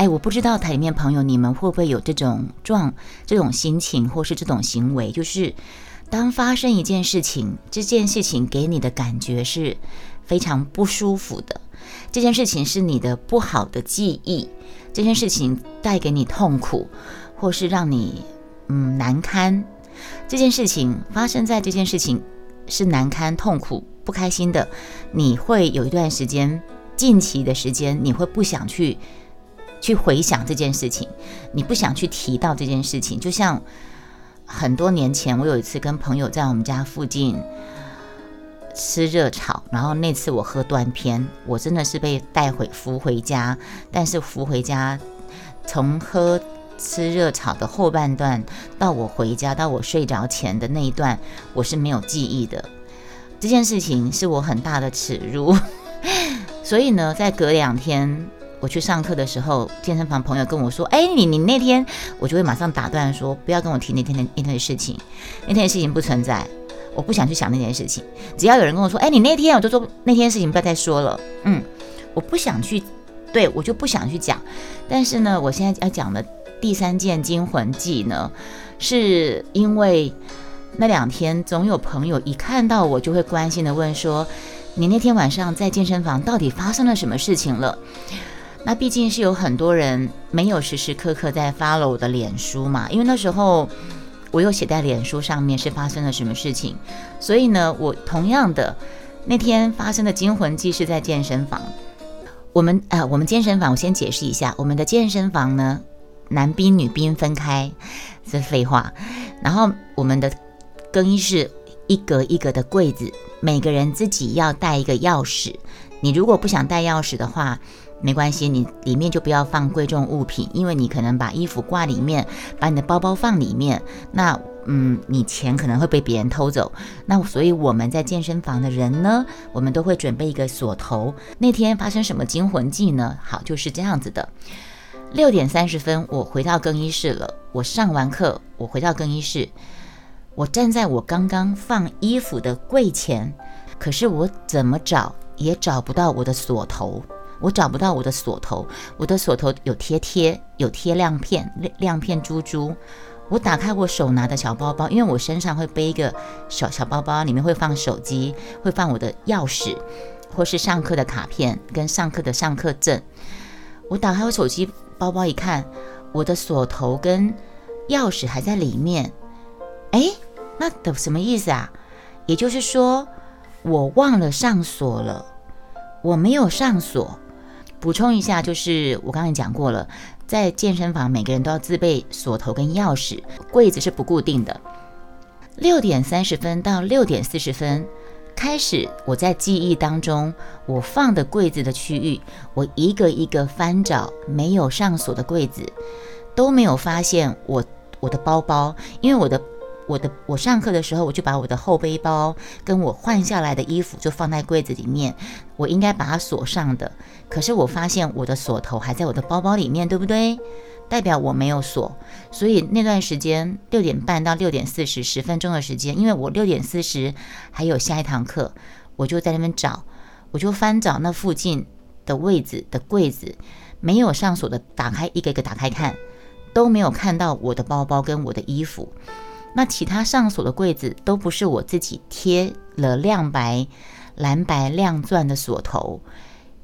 哎，我不知道台里面朋友你们会不会有这种状、这种心情，或是这种行为，就是当发生一件事情，这件事情给你的感觉是非常不舒服的，这件事情是你的不好的记忆，这件事情带给你痛苦，或是让你嗯难堪，这件事情发生在这件事情是难堪、痛苦、不开心的，你会有一段时间，近期的时间，你会不想去。去回想这件事情，你不想去提到这件事情，就像很多年前，我有一次跟朋友在我们家附近吃热炒，然后那次我喝断片，我真的是被带回扶回家，但是扶回家从喝吃热炒的后半段到我回家到我睡着前的那一段，我是没有记忆的。这件事情是我很大的耻辱，所以呢，在隔两天。我去上课的时候，健身房朋友跟我说：“哎，你你那天，我就会马上打断说，不要跟我提那天的那天的事情，那天的事情不存在，我不想去想那件事情。只要有人跟我说，哎，你那天，我就说那天事情不要再说了。嗯，我不想去，对我就不想去讲。但是呢，我现在要讲的第三件惊魂记呢，是因为那两天总有朋友一看到我就会关心的问说，你那天晚上在健身房到底发生了什么事情了？”那毕竟是有很多人没有时时刻刻在 follow 我的脸书嘛，因为那时候我有写在脸书上面是发生了什么事情，所以呢，我同样的那天发生的惊魂记是在健身房。我们啊，我们健身房我先解释一下，我们的健身房呢，男宾女宾分开是废话，然后我们的更衣室一格一格的柜子，每个人自己要带一个钥匙。你如果不想带钥匙的话，没关系，你里面就不要放贵重物品，因为你可能把衣服挂里面，把你的包包放里面，那嗯，你钱可能会被别人偷走。那所以我们在健身房的人呢，我们都会准备一个锁头。那天发生什么惊魂记呢？好，就是这样子的。六点三十分，我回到更衣室了。我上完课，我回到更衣室，我站在我刚刚放衣服的柜前，可是我怎么找也找不到我的锁头。我找不到我的锁头，我的锁头有贴贴，有贴亮片，亮片珠珠。我打开我手拿的小包包，因为我身上会背一个小小包包，里面会放手机，会放我的钥匙，或是上课的卡片跟上课的上课证。我打开我手机包包一看，我的锁头跟钥匙还在里面。哎，那的什么意思啊？也就是说，我忘了上锁了，我没有上锁。补充一下，就是我刚才讲过了，在健身房每个人都要自备锁头跟钥匙，柜子是不固定的。六点三十分到六点四十分开始，我在记忆当中，我放的柜子的区域，我一个一个翻找没有上锁的柜子，都没有发现我我的包包，因为我的。我的我上课的时候，我就把我的后背包跟我换下来的衣服就放在柜子里面，我应该把它锁上的。可是我发现我的锁头还在我的包包里面，对不对？代表我没有锁。所以那段时间六点半到六点四十十分钟的时间，因为我六点四十还有下一堂课，我就在那边找，我就翻找那附近的位置的柜子，没有上锁的，打开一个一个打开看，都没有看到我的包包跟我的衣服。那其他上锁的柜子都不是我自己贴了亮白、蓝白亮钻的锁头，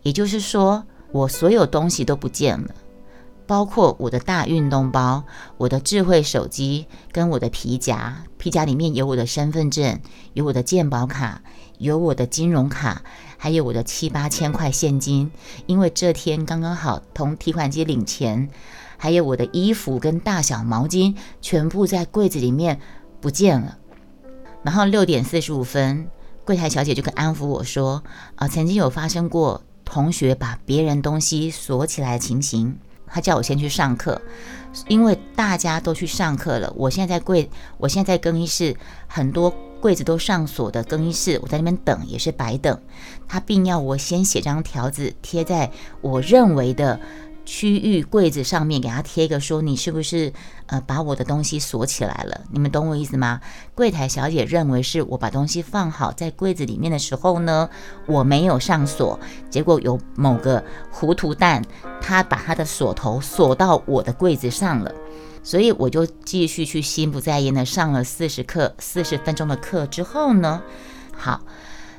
也就是说，我所有东西都不见了，包括我的大运动包、我的智慧手机跟我的皮夹。皮夹里面有我的身份证、有我的健保卡、有我的金融卡，还有我的七八千块现金，因为这天刚刚好从提款机领钱。还有我的衣服跟大小毛巾全部在柜子里面不见了。然后六点四十五分，柜台小姐就跟安抚我说：“啊，曾经有发生过同学把别人东西锁起来的情形。”她叫我先去上课，因为大家都去上课了。我现在在柜，我现在在更衣室，很多柜子都上锁的更衣室，我在那边等也是白等。他并要我先写张条子贴在我认为的。区域柜子上面给他贴一个说你是不是呃把我的东西锁起来了？你们懂我意思吗？柜台小姐认为是我把东西放好在柜子里面的时候呢，我没有上锁，结果有某个糊涂蛋他把他的锁头锁到我的柜子上了，所以我就继续去心不在焉的上了四十课四十分钟的课之后呢，好。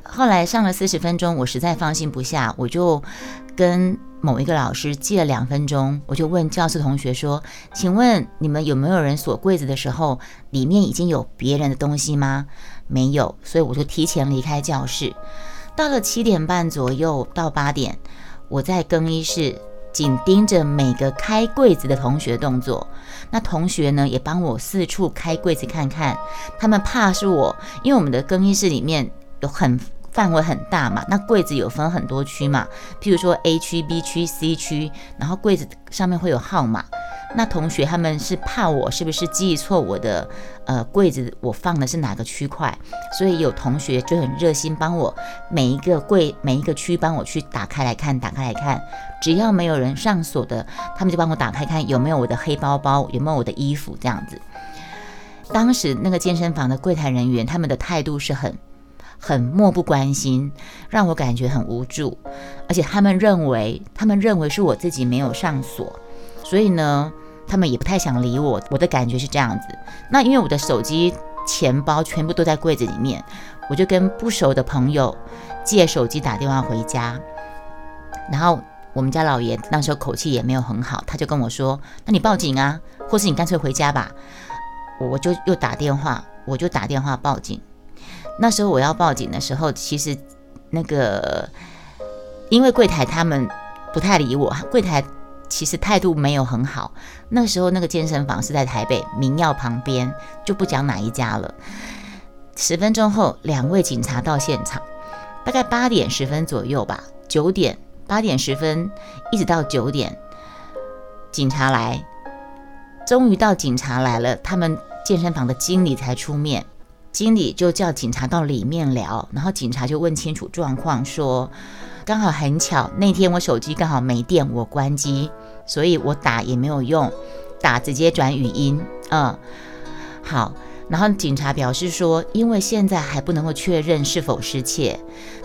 后来上了四十分钟，我实在放心不下，我就跟某一个老师借了两分钟，我就问教室同学说：“请问你们有没有人锁柜子的时候，里面已经有别人的东西吗？”没有，所以我就提前离开教室。到了七点半左右到八点，我在更衣室紧盯着每个开柜子的同学动作。那同学呢也帮我四处开柜子看看，他们怕是我，因为我们的更衣室里面有很。范围很大嘛，那柜子有分很多区嘛，譬如说 A 区、B 区、C 区，然后柜子上面会有号码。那同学他们是怕我是不是记错我的呃柜子我放的是哪个区块，所以有同学就很热心帮我每一个柜每一个区帮我去打开来看，打开来看，只要没有人上锁的，他们就帮我打开看有没有我的黑包包，有没有我的衣服这样子。当时那个健身房的柜台人员他们的态度是很。很漠不关心，让我感觉很无助，而且他们认为，他们认为是我自己没有上锁，所以呢，他们也不太想理我。我的感觉是这样子。那因为我的手机、钱包全部都在柜子里面，我就跟不熟的朋友借手机打电话回家。然后我们家老爷那时候口气也没有很好，他就跟我说：“那你报警啊，或是你干脆回家吧。”我就又打电话，我就打电话报警。那时候我要报警的时候，其实那个因为柜台他们不太理我，柜台其实态度没有很好。那时候那个健身房是在台北民耀旁边，就不讲哪一家了。十分钟后，两位警察到现场，大概八点十分左右吧，九点八点十分一直到九点，警察来，终于到警察来了，他们健身房的经理才出面。经理就叫警察到里面聊，然后警察就问清楚状况，说刚好很巧，那天我手机刚好没电，我关机，所以我打也没有用，打直接转语音，嗯，好。然后警察表示说，因为现在还不能够确认是否失窃，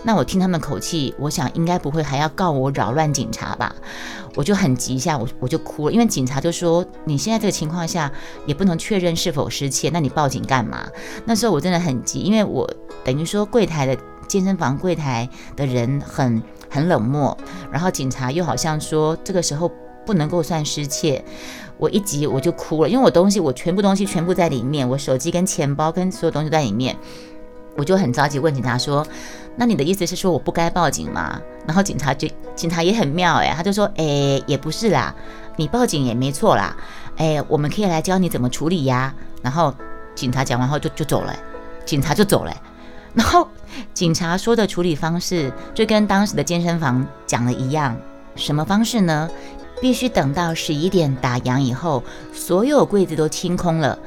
那我听他们口气，我想应该不会还要告我扰乱警察吧？我就很急一下，我我就哭了，因为警察就说你现在这个情况下也不能确认是否失窃，那你报警干嘛？那时候我真的很急，因为我等于说柜台的健身房柜台的人很很冷漠，然后警察又好像说这个时候不能够算失窃。我一急我就哭了，因为我东西我全部东西全部在里面，我手机跟钱包跟所有东西在里面，我就很着急问警察说：“那你的意思是说我不该报警吗？”然后警察就警察也很妙哎，他就说：“哎，也不是啦，你报警也没错啦，哎，我们可以来教你怎么处理呀。”然后警察讲完后就就走了，警察就走了。然后警察说的处理方式就跟当时的健身房讲的一样，什么方式呢？必须等到十一点打烊以后，所有柜子都清空了，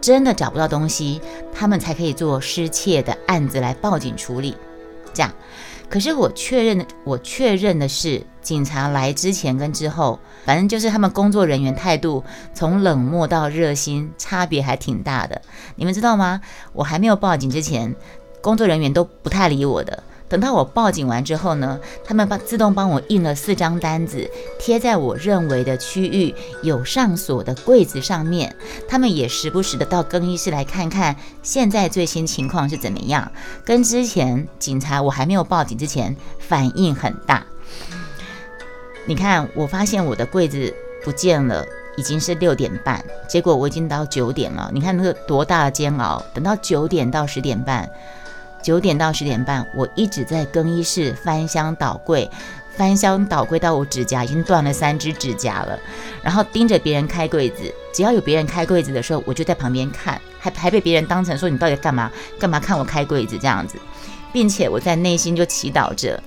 真的找不到东西，他们才可以做失窃的案子来报警处理。这样，可是我确认的，我确认的是，警察来之前跟之后，反正就是他们工作人员态度从冷漠到热心，差别还挺大的。你们知道吗？我还没有报警之前，工作人员都不太理我的。等到我报警完之后呢，他们帮自动帮我印了四张单子，贴在我认为的区域有上锁的柜子上面。他们也时不时的到更衣室来看看现在最新情况是怎么样，跟之前警察我还没有报警之前反应很大。你看，我发现我的柜子不见了，已经是六点半，结果我已经到九点了。你看那个多大的煎熬，等到九点到十点半。九点到十点半，我一直在更衣室翻箱倒柜，翻箱倒柜到我指甲已经断了三只指甲了，然后盯着别人开柜子，只要有别人开柜子的时候，我就在旁边看，还还被别人当成说你到底干嘛干嘛看我开柜子这样子，并且我在内心就祈祷着。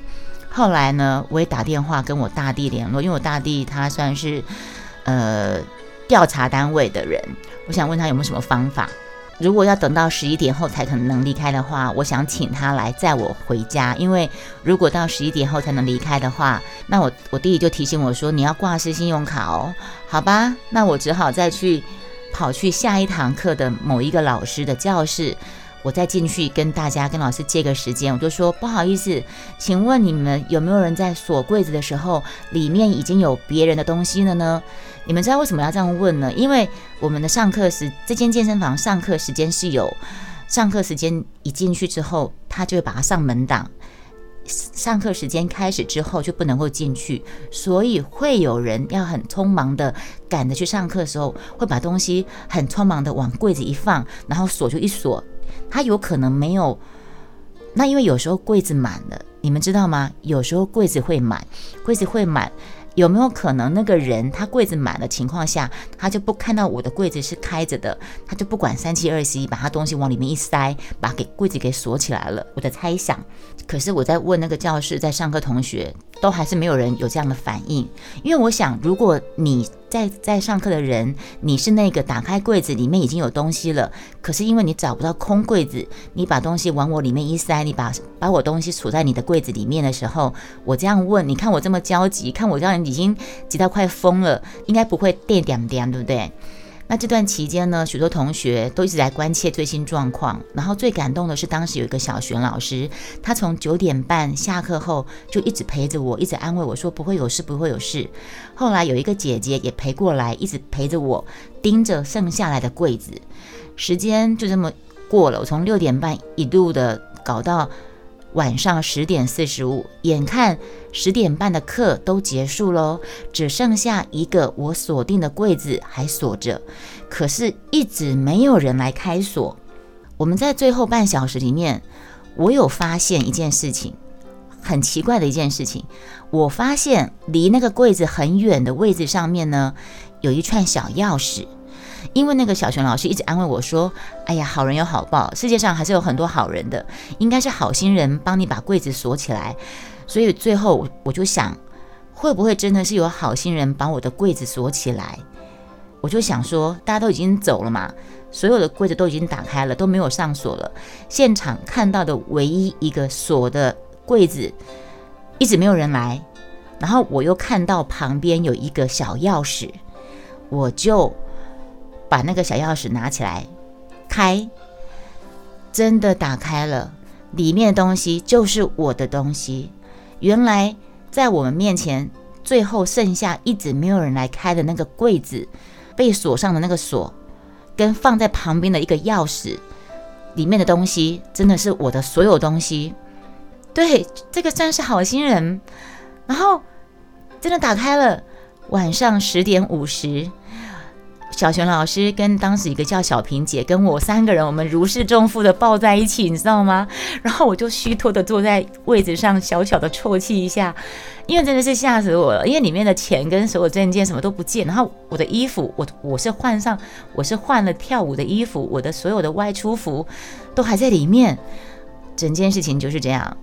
后来呢，我也打电话跟我大弟联络，因为我大弟他算是呃调查单位的人，我想问他有没有什么方法。如果要等到十一点后才可能能离开的话，我想请他来载我回家。因为如果到十一点后才能离开的话，那我我弟弟就提醒我说你要挂失信用卡哦。好吧，那我只好再去跑去下一堂课的某一个老师的教室。我再进去跟大家、跟老师借个时间，我就说不好意思，请问你们有没有人在锁柜子的时候，里面已经有别人的东西了呢？你们知道为什么要这样问呢？因为我们的上课时，这间健身房上课时间是有上课时间，一进去之后，他就会把它上门档。上课时间开始之后就不能够进去，所以会有人要很匆忙的赶着去上课的时候，会把东西很匆忙的往柜子一放，然后锁就一锁。他有可能没有，那因为有时候柜子满了，你们知道吗？有时候柜子会满，柜子会满，有没有可能那个人他柜子满的情况下，他就不看到我的柜子是开着的，他就不管三七二十一，把他东西往里面一塞，把给柜子给锁起来了。我的猜想，可是我在问那个教室在上课同学。都还是没有人有这样的反应，因为我想，如果你在在上课的人，你是那个打开柜子里面已经有东西了，可是因为你找不到空柜子，你把东西往我里面一塞，你把把我东西储在你的柜子里面的时候，我这样问，你看我这么焦急，看我这样已经急到快疯了，应该不会电点点，对不对？那这段期间呢，许多同学都一直在关切最新状况。然后最感动的是，当时有一个小学老师，他从九点半下课后就一直陪着我，一直安慰我说不会有事，不会有事。后来有一个姐姐也陪过来，一直陪着我，盯着剩下来的柜子。时间就这么过了，我从六点半一路的搞到。晚上十点四十五，眼看十点半的课都结束喽，只剩下一个我锁定的柜子还锁着，可是一直没有人来开锁。我们在最后半小时里面，我有发现一件事情，很奇怪的一件事情，我发现离那个柜子很远的位置上面呢，有一串小钥匙。因为那个小熊老师一直安慰我说：“哎呀，好人有好报，世界上还是有很多好人的，应该是好心人帮你把柜子锁起来。”所以最后我就想，会不会真的是有好心人把我的柜子锁起来？我就想说，大家都已经走了嘛，所有的柜子都已经打开了，都没有上锁了。现场看到的唯一一个锁的柜子，一直没有人来。然后我又看到旁边有一个小钥匙，我就。把那个小钥匙拿起来，开，真的打开了，里面的东西就是我的东西。原来在我们面前，最后剩下一直没有人来开的那个柜子，被锁上的那个锁，跟放在旁边的一个钥匙，里面的东西真的是我的所有东西。对，这个算是好心人。然后真的打开了，晚上十点五十。小璇老师跟当时一个叫小平姐跟我三个人，我们如释重负的抱在一起，你知道吗？然后我就虚脱的坐在位置上，小小的啜泣一下，因为真的是吓死我了，因为里面的钱跟所有证件什么都不见，然后我的衣服，我我是换上，我是换了跳舞的衣服，我的所有的外出服都还在里面，整件事情就是这样。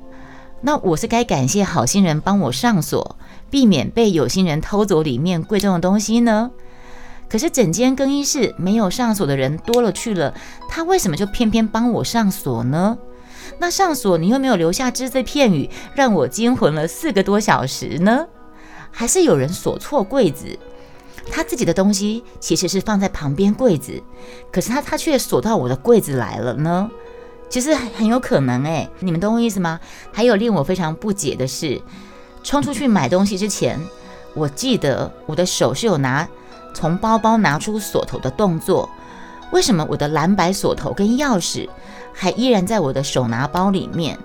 那我是该感谢好心人帮我上锁，避免被有心人偷走里面贵重的东西呢？可是整间更衣室没有上锁的人多了去了，他为什么就偏偏帮我上锁呢？那上锁你又没有留下只字片语，让我惊魂了四个多小时呢？还是有人锁错柜子？他自己的东西其实是放在旁边柜子，可是他他却锁到我的柜子来了呢？其实很有可能诶，你们懂我意思吗？还有令我非常不解的是，冲出去买东西之前，我记得我的手是有拿。从包包拿出锁头的动作，为什么我的蓝白锁头跟钥匙还依然在我的手拿包里面？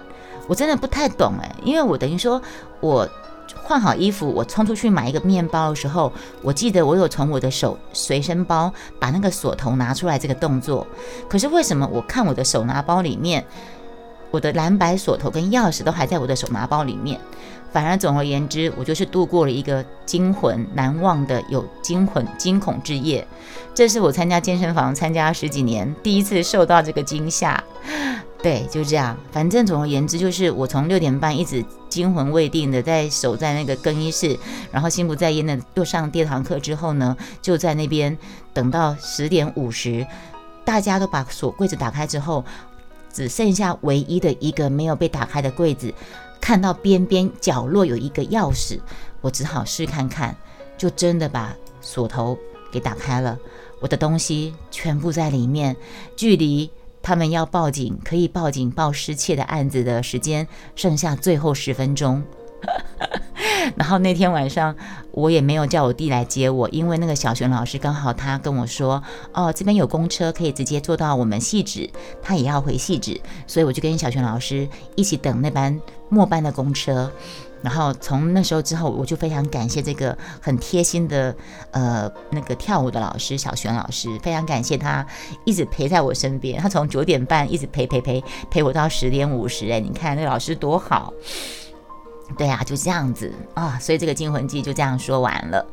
我真的不太懂诶，因为我等于说我换好衣服，我冲出去买一个面包的时候，我记得我有从我的手随身包把那个锁头拿出来这个动作，可是为什么我看我的手拿包里面，我的蓝白锁头跟钥匙都还在我的手拿包里面？反而，总而言之，我就是度过了一个惊魂难忘的有惊魂惊恐之夜。这是我参加健身房参加十几年第一次受到这个惊吓。对，就这样。反正总而言之，就是我从六点半一直惊魂未定的在守在那个更衣室，然后心不在焉的又上第二堂课之后呢，就在那边等到十点五十。大家都把锁柜子打开之后，只剩下唯一的一个没有被打开的柜子，看到边边角落有一个钥匙，我只好试看看，就真的把锁头给打开了。我的东西全部在里面，距离他们要报警可以报警报失窃的案子的时间剩下最后十分钟。然后那天晚上我也没有叫我弟来接我，因为那个小璇老师刚好他跟我说，哦这边有公车可以直接坐到我们戏址，他也要回戏址，所以我就跟小璇老师一起等那班末班的公车。然后从那时候之后，我就非常感谢这个很贴心的呃那个跳舞的老师小璇老师，非常感谢他一直陪在我身边，他从九点半一直陪陪陪陪我到十点五十，哎，你看那老师多好。对啊，就这样子啊，所以这个惊魂记就这样说完了。